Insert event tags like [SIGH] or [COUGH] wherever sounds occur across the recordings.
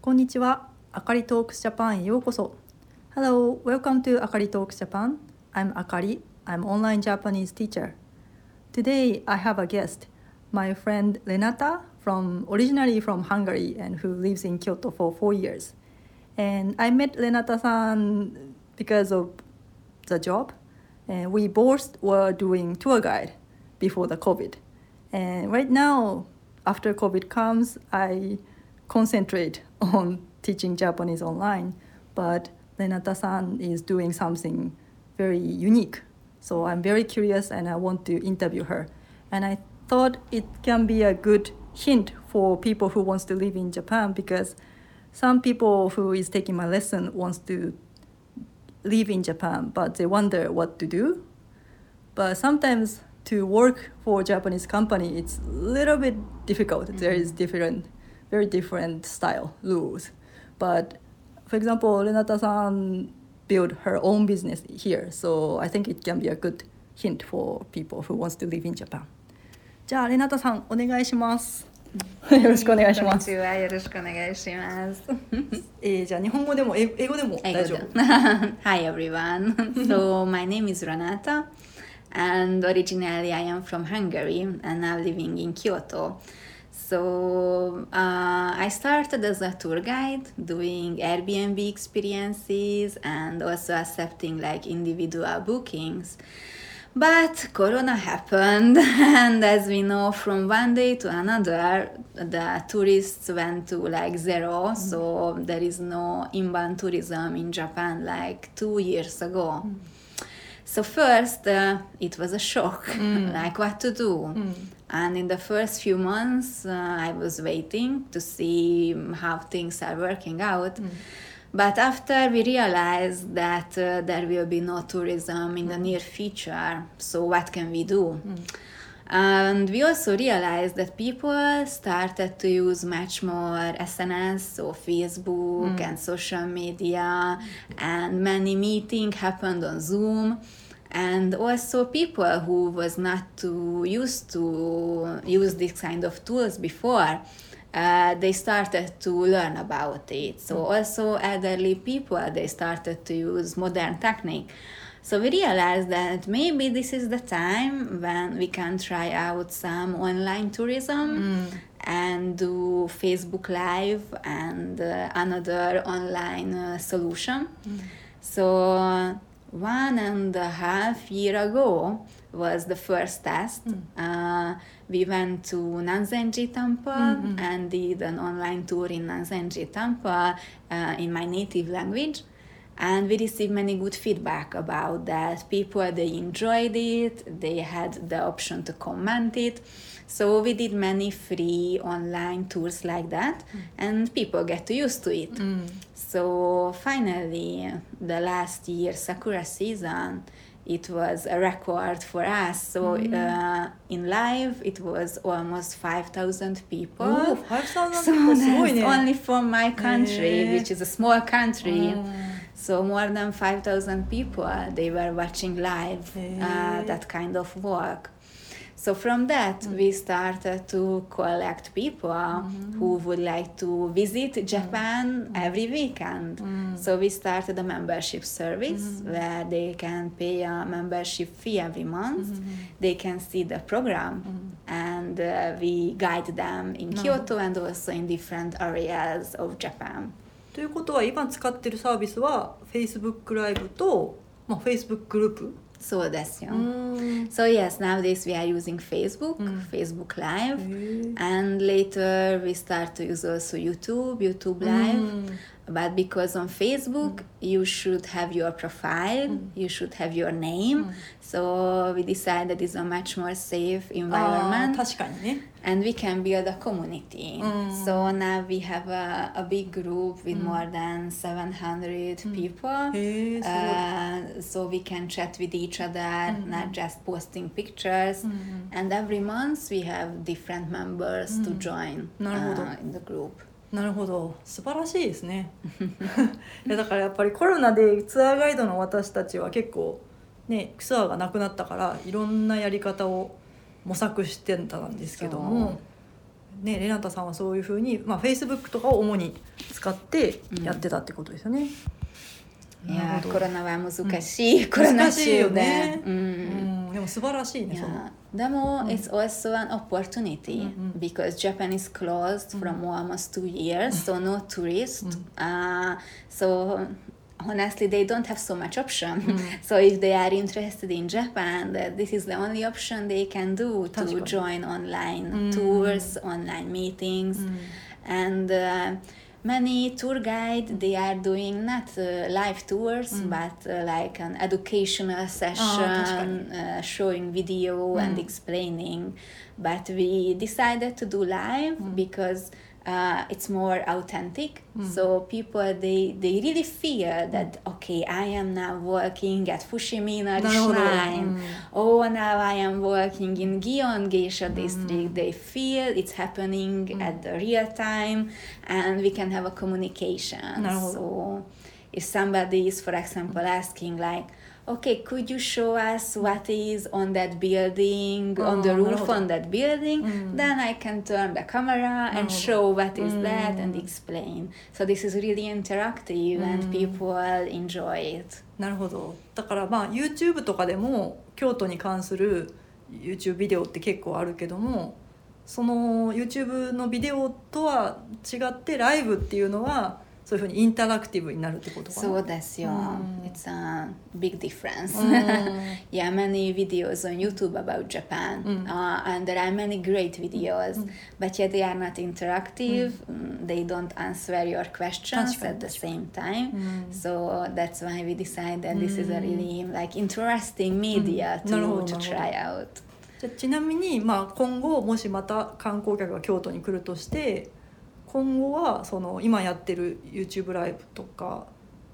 こんにちは。あかりトークスジャパンへようこそ。Hello, welcome to Akari Talks Japan. I'm Akari. I'm online Japanese teacher. Today I have a guest, my friend Renata from originally from Hungary and who lives in Kyoto for four years. And I met Renata-san because of the job. And we both were doing tour guide before the COVID. And right now, after COVID comes, I concentrate [LAUGHS] on teaching Japanese online. But Renata-san is doing something very unique. So I'm very curious and I want to interview her. And I thought it can be a good hint for people who wants to live in Japan because some people who is taking my lesson wants to live in Japan, but they wonder what to do. But sometimes to work for a Japanese company, it's a little bit difficult. Mm-hmm. There is different, very different style rules. But for example, Renata-san built her own business here, so I think it can be a good hint for people who wants to live in Japan. じゃあ、レナタさん、お願いします。よろしくお願いします。よろしくお願いします。えー、じゃあ日本語でも英語でも大丈夫。[LAUGHS] [LAUGHS] Hi everyone. [LAUGHS] So my name is Renata and originally I am from Hungary and now living in Kyoto. So uh, I started as a tour guide doing Airbnb experiences and also accepting like individual bookings. But Corona happened, [LAUGHS] and as we know, from one day to another, the tourists went to like 0 mm. So there is no inbound tourism in Japan like two years ago. Mm. So first, uh, it was a shock, mm. [LAUGHS] like what to do. Mm. And in the first few months, uh, I was waiting to see how things are working out. Mm. But after we realized that uh, there will be no tourism in the mm. near future, so what can we do? Mm. And we also realized that people started to use much more SNS or Facebook mm. and social media, and many meeting happened on Zoom and also people who was not too used to use this kind of tools before uh, they started to learn about it so mm. also elderly people they started to use modern technique so we realized that maybe this is the time when we can try out some online tourism mm. and do facebook live and uh, another online uh, solution mm. so one and a half year ago was the first test. Mm. Uh, we went to Nanzenji Temple mm-hmm. and did an online tour in Nanzenji Temple uh, in my native language. And we received many good feedback about that. People they enjoyed it. They had the option to comment it. So we did many free online tours like that, mm. and people get to used to it. Mm. So finally, the last year Sakura season, it was a record for us. So mm. uh, in live, it was almost 5,000 people. Oh, 5,000 so that's only from my country, which is a small country. Mm. So more than 5,000 people, they were watching live uh, that kind of work. So from that, mm. we started to collect people mm-hmm. who would like to visit Japan mm. every weekend. Mm. So we started a membership service mm-hmm. where they can pay a membership fee every month. Mm-hmm. They can see the program, mm-hmm. and uh, we guide them in Kyoto and also in different areas of Japan. ということは今使ってるサービスは Facebook ライブと、まあ、Facebook グループ So that's yeah. Mm. So yes, nowadays we are using Facebook, mm. Facebook Live, mm. and later we start to use also YouTube, YouTube Live. Mm but because on facebook mm. you should have your profile mm. you should have your name. Mm. so we decided it's a much more safe environment. and we can build a community. So now we have a, a big group with more than 700 people. Uh, so we can chat with each other not just posting pictures. And every month we have different members to join uh, in the group なるほど。素晴らしいですね。いやだからやっぱりコロナでツアーガイドの私たちは結構ねツアーがなくなったからいろんなやり方を模索してたんですけどもねレナタさんはそういうふうにまあ Facebook とかを主に使ってやってたってことですよね。いやなるほど。コロナは難しい、コロナ難しいよ中ねうん、でも素晴らしいね。その Yeah. でも、うん it's also an opportunity うんうん because Japan is closed from almost two years, so no tourists. Uh, so honestly, they don't have so much option. [LAUGHS] so if they are interested in Japan, that this is the only option they can do to 確かに join online うん tours, online meetings, and. Uh, Many tour guide they are doing not uh, live tours but uh, like an educational session uh, showing video and explaining. But we decided to do live because uh, it's more authentic. Mm. so people they they really fear that okay i am now working at Fushimi Inari shrine. Mm. oh now i am working in gion geisha mm. district. They feel it's happening mm. at the real time and we can have a communication. So if somebody is for example asking like okay could you show us what is on that building on the roof ど。on that building then i can turn the camera and show what is that and explain so this is really interactive and people enjoy it なるほどだからまあ YouTube とかでも京都に関する YouTube ビデオって結構あるけどもその YouTube のビデオとは違ってライブっていうのはそういうふうにインタラクティブになるってことかな。そうですよ。うん。It's a big difference. うん yeah, many videos on YouTube about Japan, uh, and there are many great videos, but yet they are not interactive. Mm, They don't answer your questions at the same time. うん So that's why we decided that this is a really like interesting media to ど to try out. じゃあちなみに、まあ、今後もしまた観光客が京都に来るとして今後はその今やってる YouTube ライブとか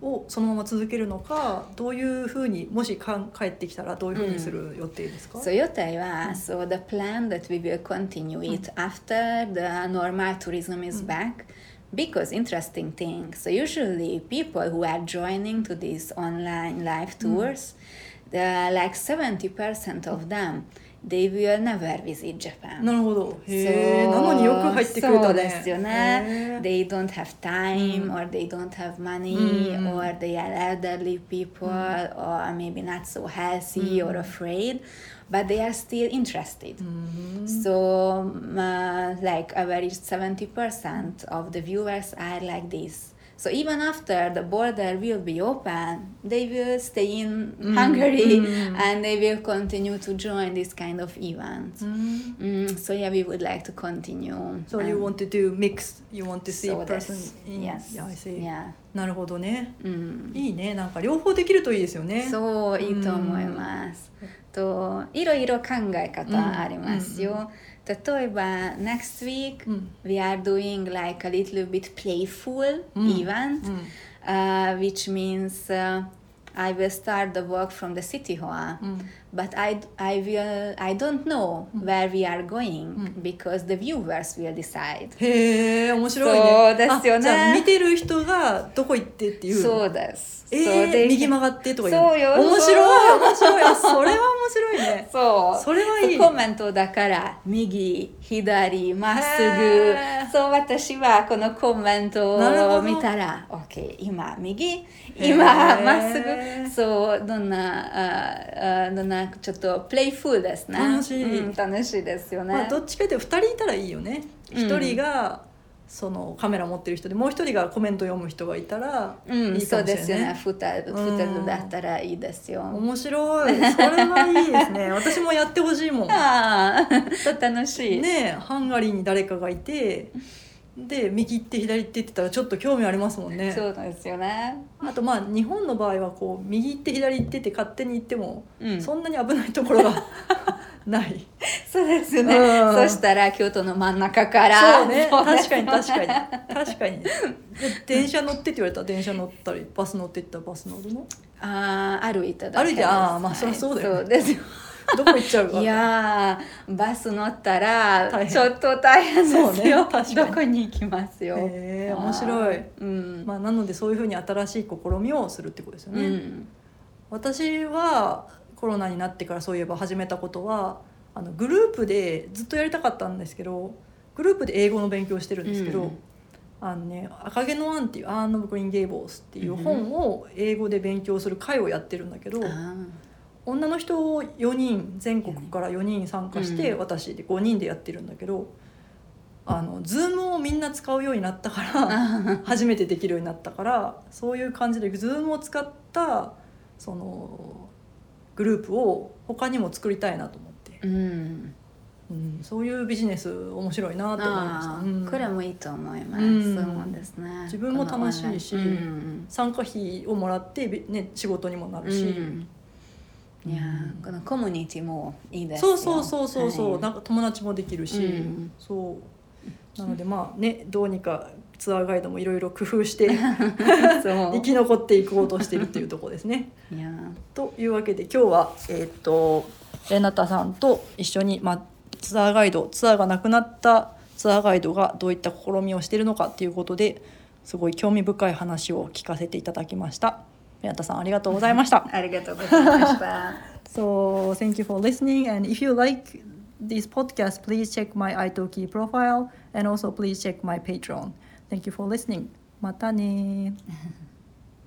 をそのまま続けるのかどういうふうにもしかん帰ってきたらどういうふうにする予定ですか、So 予定は、so the plan that we will continue it after the normal tourism is back. Because interesting thing, so usually people who are joining to these online live tours, the, like 70% of them, they will never visit Japan. なるほどへえなのによく入ってくれたねそうですよね。へー They don't have time, or they don't have money, or they are elderly people, or maybe not so healthy or afraid, but they are still interested. So, um, uh, like average 70% of the viewers are like this. So even after the border will be open, they will stay in mm. Hungary mm. and they will continue to join this kind of events. Mm. mm, so yeah, we would like to continue. So you want to do mix you want to see so person in yes, yeah, I see yeah. なるほどね Mm. いいねなんか両方できるといいですよねそういいと思います。といろいろ考え方ありますよ。例えば next week、うん we are doing like a little bit playful うん event、うん uh, which means、uh, I will start the work from the city hall. うん But I, I will I don't know where we are going because the viewers will decide. へえ面白いねそうですよねあじゃあ見てる人がどこ行ってっていうそうです。えー、右曲がってとか言そうよ面白い面白いあそれは面白いねそう。[LAUGHS] それはいいコメントだから、右、左、まっすぐ。そう、私はこのコメントを見たら、OK、今、右、へ今、ーまっすぐ。そう、どんな、ああどんな、ちょっとプレイフルですね。楽しいうん楽しいですよね。まあ、どっちかというと2人いたらいいよねうん1人がそのカメラ持ってる人でもう1人がコメント読む人がいたらうん、いいかもしれないそうですよね。二人だったらいいですよ。面白いそれはいいですね [LAUGHS] 私もやってほしいもん [LAUGHS] 楽しい。ねえハンガリーに誰かがいてで右行って左行ってって言ったらちょっと興味ありますもんね。そうですよね。あとまあ日本の場合はこう右行って左行ってって勝手に行っても、うん。そんなに危ないところが [LAUGHS] ない。そうですよね。うん。そしたら京都の真ん中から。そうね。確かに確かに。確かに。で電車乗ってって言われたら電車乗ったりバス乗ってったらバス乗るの？ああ歩いただけ歩いてあーまあそりゃそうだよね。そうですよ [LAUGHS] どこ行っちゃうか。いやーバス乗ったらちょっと大変ですよ、そうねどこに行きますよ。へえ面白い。うん、まあ、なのでそういうふうに新しい試みをするってことですよね、うん。私はコロナになってからそういえば始めたことはあのグループでずっとやりたかったんですけどグループで英語の勉強してるんですけど、うん。あのね「赤毛のアン」っていう「アーノ・ブ・グリーン・ゲイボース」っていう本を英語で勉強する会をやってるんだけど、あ女の人4人全国から4人参加して、うん。私で5人でやってるんだけどあの Zoom をみんな使うようになったからあ [LAUGHS] 初めてできるようになったからそういう感じで Zoom を使ったそのグループを他にも作りたいなと思って、うん。うん、そういうビジネス面白いなと思いました、あうん。ーこれもいいと思います、うん。そうですね。自分も楽しいしこのオンライン。うん。参加費をもらって、びね、仕事にもなるし、うんいやーこのコミュニティもいいですよ。そうそうそうそうそう、はい。なんか友達もできるし、うん。そう。なのでまあねどうにかツアーガイドもいろいろ工夫して [LAUGHS] 生き残っていこうとしてるっていうところですね。いやというわけで今日はえーっとレナタさんと一緒に、まあ、ツアーガイドツアーがなくなったツアーガイドがどういった試みをしているのかっていうことですごい興味深い話を聞かせていただきました。レナタさんありがとうございました。ありがとうございました。So thank you for listening. And if you like this podcast, please check my iTalki profile and also please check my Patreon. Thank you for listening. またね